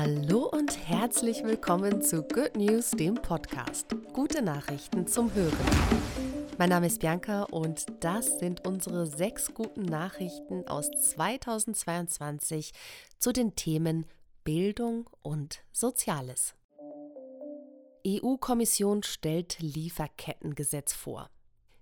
Hallo und herzlich willkommen zu Good News, dem Podcast. Gute Nachrichten zum Hören. Mein Name ist Bianca und das sind unsere sechs guten Nachrichten aus 2022 zu den Themen Bildung und Soziales. EU-Kommission stellt Lieferkettengesetz vor.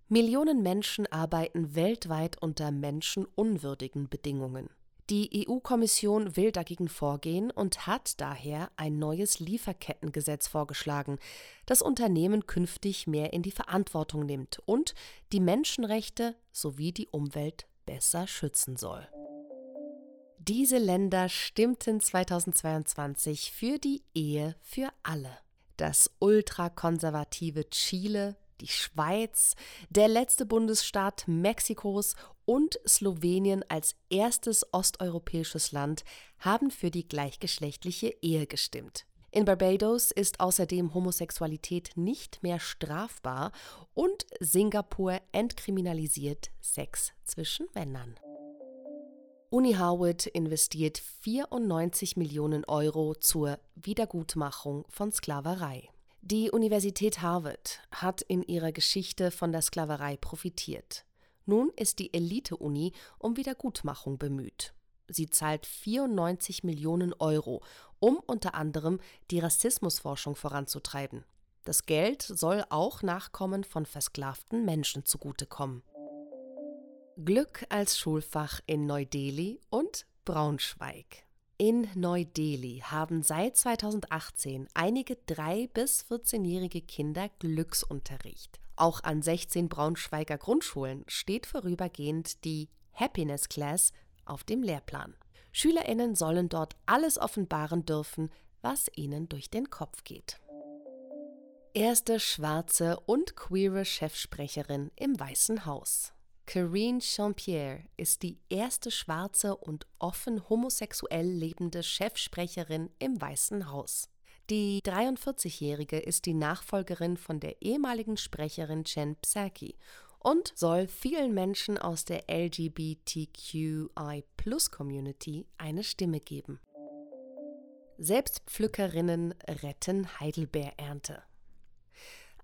Millionen Menschen arbeiten weltweit unter menschenunwürdigen Bedingungen. Die EU-Kommission will dagegen vorgehen und hat daher ein neues Lieferkettengesetz vorgeschlagen, das Unternehmen künftig mehr in die Verantwortung nimmt und die Menschenrechte sowie die Umwelt besser schützen soll. Diese Länder stimmten 2022 für die Ehe für alle. Das ultrakonservative Chile die Schweiz, der letzte Bundesstaat Mexikos und Slowenien als erstes osteuropäisches Land haben für die gleichgeschlechtliche Ehe gestimmt. In Barbados ist außerdem Homosexualität nicht mehr strafbar und Singapur entkriminalisiert Sex zwischen Männern. Uni Harvard investiert 94 Millionen Euro zur Wiedergutmachung von Sklaverei. Die Universität Harvard hat in ihrer Geschichte von der Sklaverei profitiert. Nun ist die Elite-Uni um Wiedergutmachung bemüht. Sie zahlt 94 Millionen Euro, um unter anderem die Rassismusforschung voranzutreiben. Das Geld soll auch Nachkommen von versklavten Menschen zugutekommen. Glück als Schulfach in Neu-Delhi und Braunschweig. In Neu-Delhi haben seit 2018 einige 3- bis 14-jährige Kinder Glücksunterricht. Auch an 16 Braunschweiger Grundschulen steht vorübergehend die Happiness Class auf dem Lehrplan. SchülerInnen sollen dort alles offenbaren dürfen, was ihnen durch den Kopf geht. Erste schwarze und queere Chefsprecherin im Weißen Haus. Karine Jean-Pierre ist die erste schwarze und offen homosexuell lebende Chefsprecherin im Weißen Haus. Die 43-Jährige ist die Nachfolgerin von der ehemaligen Sprecherin Jen Psaki und soll vielen Menschen aus der LGBTQI-Plus-Community eine Stimme geben. Selbstpflückerinnen retten Heidelbeerernte.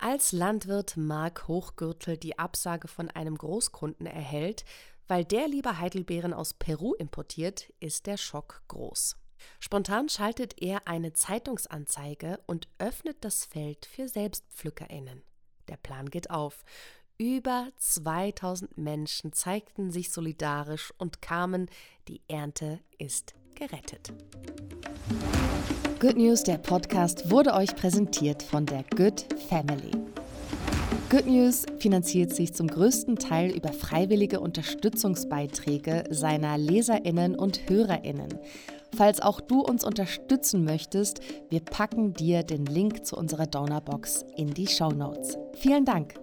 Als Landwirt Mark Hochgürtel die Absage von einem Großkunden erhält, weil der lieber Heidelbeeren aus Peru importiert, ist der Schock groß. Spontan schaltet er eine Zeitungsanzeige und öffnet das Feld für Selbstpflückerinnen. Der Plan geht auf. Über 2000 Menschen zeigten sich solidarisch und kamen. Die Ernte ist gerettet. Good News, der Podcast, wurde euch präsentiert von der Good Family. Good News finanziert sich zum größten Teil über freiwillige Unterstützungsbeiträge seiner Leserinnen und Hörerinnen. Falls auch du uns unterstützen möchtest, wir packen dir den Link zu unserer Donorbox in die Show Notes. Vielen Dank.